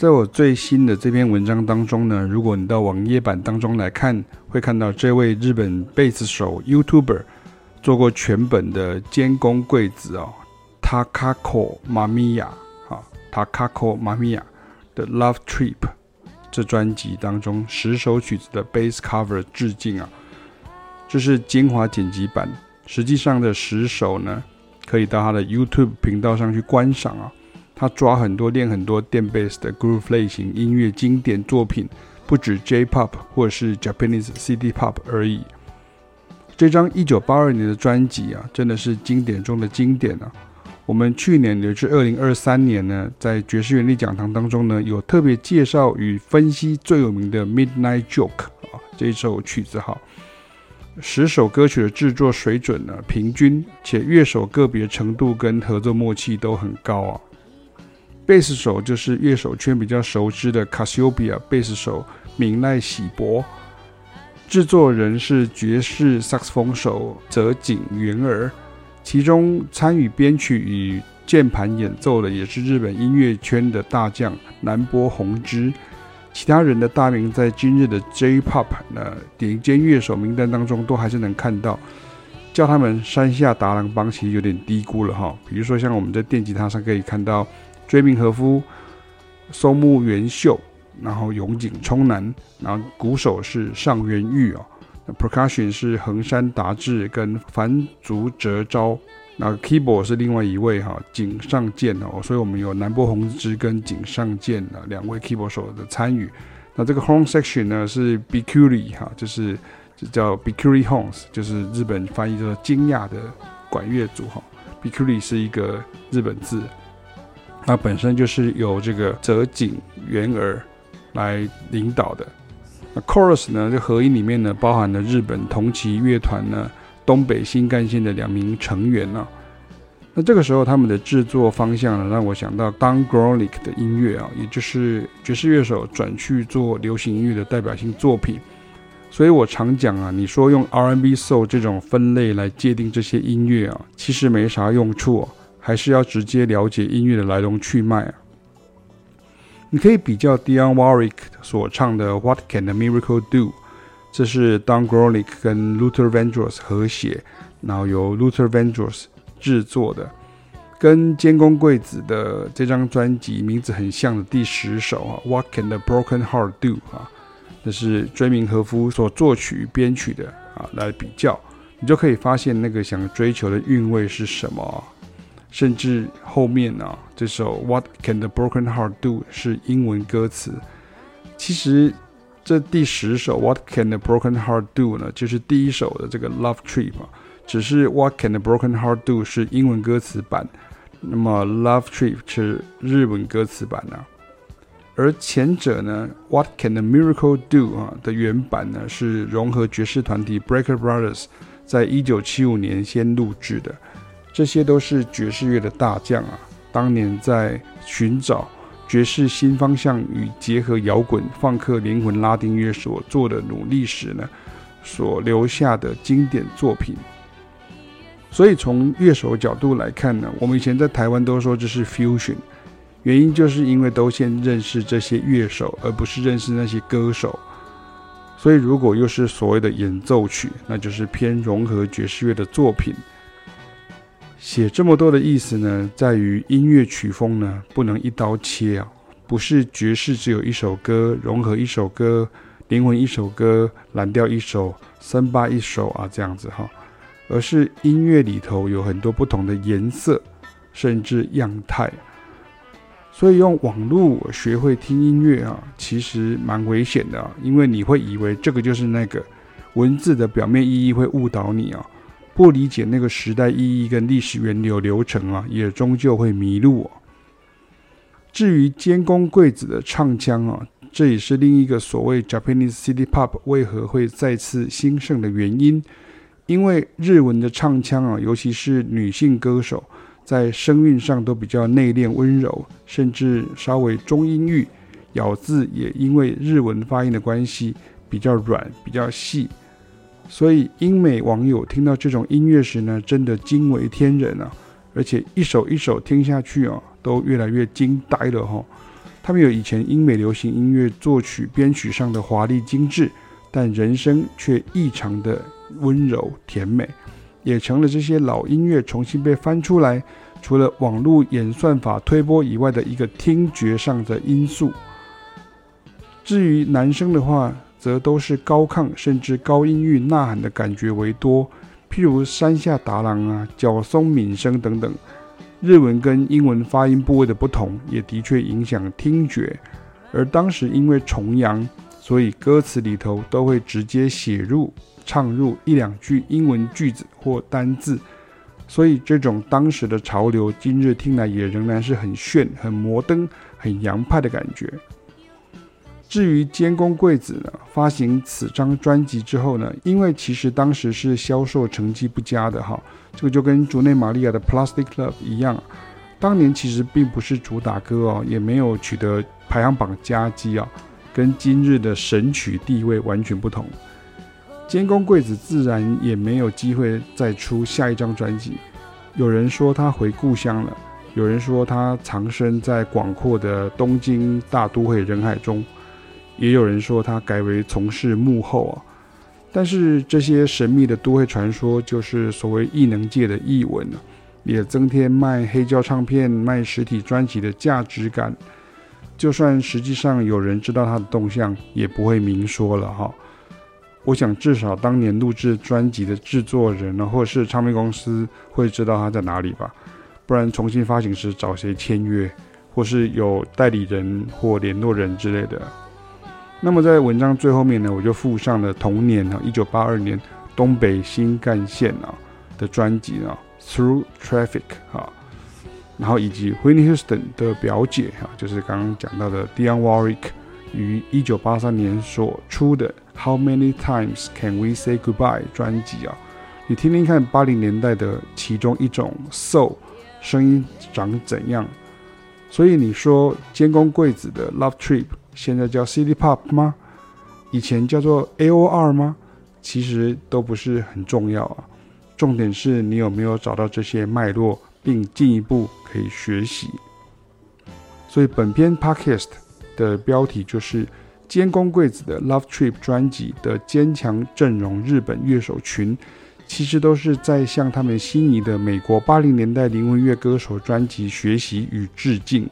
在我最新的这篇文章当中呢，如果你到网页版当中来看，会看到这位日本贝斯手 YouTuber 做过全本的监工贵子哦，Takako Mamiya 啊，Takako Mamiya 的 Love Trip 这专辑当中十首曲子的 Bass Cover 致敬啊，这是精华剪辑版，实际上的十首呢，可以到他的 YouTube 频道上去观赏啊。他抓很多练很多电贝斯的 groove 类型音乐经典作品，不止 J-pop 或者是 Japanese City Pop 而已。这张一九八二年的专辑啊，真的是经典中的经典啊！我们去年也就是二零二三年呢，在爵士乐力讲堂当中呢，有特别介绍与分析最有名的 Midnight Joke 啊这一首曲子哈。十首歌曲的制作水准呢平均，且乐手个别程度跟合作默契都很高啊。贝斯手就是乐手圈比较熟知的 Cassiopeia 贝斯手明奈喜博，制作人是爵士萨克斯风手泽井元儿，其中参与编曲与键盘演奏的也是日本音乐圈的大将南波弘之，其他人的大名在今日的 J-Pop 的顶尖乐手名单当中都还是能看到，叫他们山下达郎帮其实有点低估了哈，比如说像我们在电吉他上可以看到。椎名和夫、松木元秀，然后永井充男，然后鼓手是上原裕哦那，percussion 是横山达志跟繁足哲昭，那 keyboard 是另外一位哈井上健哦，所以我们有南波弘之跟井上健的两位 keyboard 手的参与。那这个 horn section 呢是 Bikuri 哈，就是就叫 Bikuri horns，就是日本翻译叫做惊讶的管乐组哈。Bikuri 是一个日本字。它本身就是由这个泽井元儿来领导的。那 chorus 呢，这合音里面呢，包含了日本同期乐团呢东北新干线的两名成员呢、啊。那这个时候他们的制作方向呢，让我想到 Don Grolic 的音乐啊，也就是爵士乐手转去做流行音乐的代表性作品。所以我常讲啊，你说用 R&B Soul 这种分类来界定这些音乐啊，其实没啥用处、啊。还是要直接了解音乐的来龙去脉啊！你可以比较 Dion Warwick 所唱的 What Can a Miracle Do，这是 Don Grolic 跟 Luther Vandross 合写，然后由 Luther Vandross 制作的，跟监工贵子的这张专辑名字很像的第十首啊，What Can a Broken Heart Do 啊，这是追名和夫所作曲编曲的啊，来比较，你就可以发现那个想追求的韵味是什么。甚至后面呢、这首 What Can the Broken Heart Do 是英文歌词。其实这第十首 What Can the Broken Heart Do 呢，就是第一首的这个 Love Trip 啊。只是 What Can the Broken Heart Do 是英文歌词版，那么 Love Trip 是日文歌词版啊。而前者呢，What Can the Miracle Do 啊的原版呢，是融合爵士团体 Breaker Brothers 在一九七五年先录制的。这些都是爵士乐的大将啊！当年在寻找爵士新方向与结合摇滚、放克灵魂、拉丁乐所做的努力时呢，所留下的经典作品。所以从乐手角度来看呢，我们以前在台湾都说这是 fusion，原因就是因为都先认识这些乐手，而不是认识那些歌手。所以如果又是所谓的演奏曲，那就是偏融合爵士乐的作品。写这么多的意思呢，在于音乐曲风呢不能一刀切啊，不是爵士只有一首歌，融合一首歌，灵魂一首歌，蓝调一首，森巴一首啊这样子哈，而是音乐里头有很多不同的颜色，甚至样态。所以用网络学会听音乐啊，其实蛮危险的啊，因为你会以为这个就是那个，文字的表面意义会误导你啊。不理解那个时代意义跟历史源流流程啊，也终究会迷路哦。至于监工贵子的唱腔啊，这也是另一个所谓 Japanese City Pop 为何会再次兴盛的原因。因为日文的唱腔啊，尤其是女性歌手，在声韵上都比较内敛温柔，甚至稍微中音域，咬字也因为日文发音的关系比较软，比较细。所以英美网友听到这种音乐时呢，真的惊为天人啊！而且一首一首听下去啊，都越来越惊呆了哈。他们有以前英美流行音乐作曲编曲上的华丽精致，但人声却异常的温柔甜美，也成了这些老音乐重新被翻出来，除了网络演算法推播以外的一个听觉上的因素。至于男生的话，则都是高亢甚至高音域呐喊的感觉为多，譬如山下达郎啊、角松敏生等等。日文跟英文发音部位的不同，也的确影响听觉。而当时因为崇洋，所以歌词里头都会直接写入、唱入一两句英文句子或单字，所以这种当时的潮流，今日听来也仍然是很炫、很摩登、很洋派的感觉。至于监工贵子呢，发行此张专辑之后呢，因为其实当时是销售成绩不佳的哈。这个就跟竹内玛利亚的《Plastic Love》一样，当年其实并不是主打歌哦，也没有取得排行榜佳绩啊，跟今日的神曲地位完全不同。监工贵子自然也没有机会再出下一张专辑。有人说他回故乡了，有人说他藏身在广阔的东京大都会人海中，也有人说他改为从事幕后啊。但是这些神秘的都会传说，就是所谓异能界的艺文啊，也增添卖黑胶唱片、卖实体专辑的价值感。就算实际上有人知道他的动向，也不会明说了哈。我想至少当年录制专辑的制作人呢，或者是唱片公司会知道他在哪里吧，不然重新发行时找谁签约，或是有代理人或联络人之类的。那么在文章最后面呢，我就附上了同年啊，一九八二年东北新干线啊的专辑啊，Through Traffic 啊，然后以及 Whitney Houston 的表姐啊，就是刚刚讲到的 Dionne Warwick 于一九八三年所出的 How Many Times Can We Say Goodbye 专辑啊，你听听看八零年代的其中一种 So 声音长怎样？所以你说监工贵子的 Love Trip。现在叫 City Pop 吗？以前叫做 AOR 吗？其实都不是很重要啊。重点是你有没有找到这些脉络，并进一步可以学习。所以本篇 Podcast 的标题就是监工贵子的 Love Trip 专辑的坚强阵容日本乐手群，其实都是在向他们心仪的美国八零年代灵魂乐歌手专辑学习与致敬。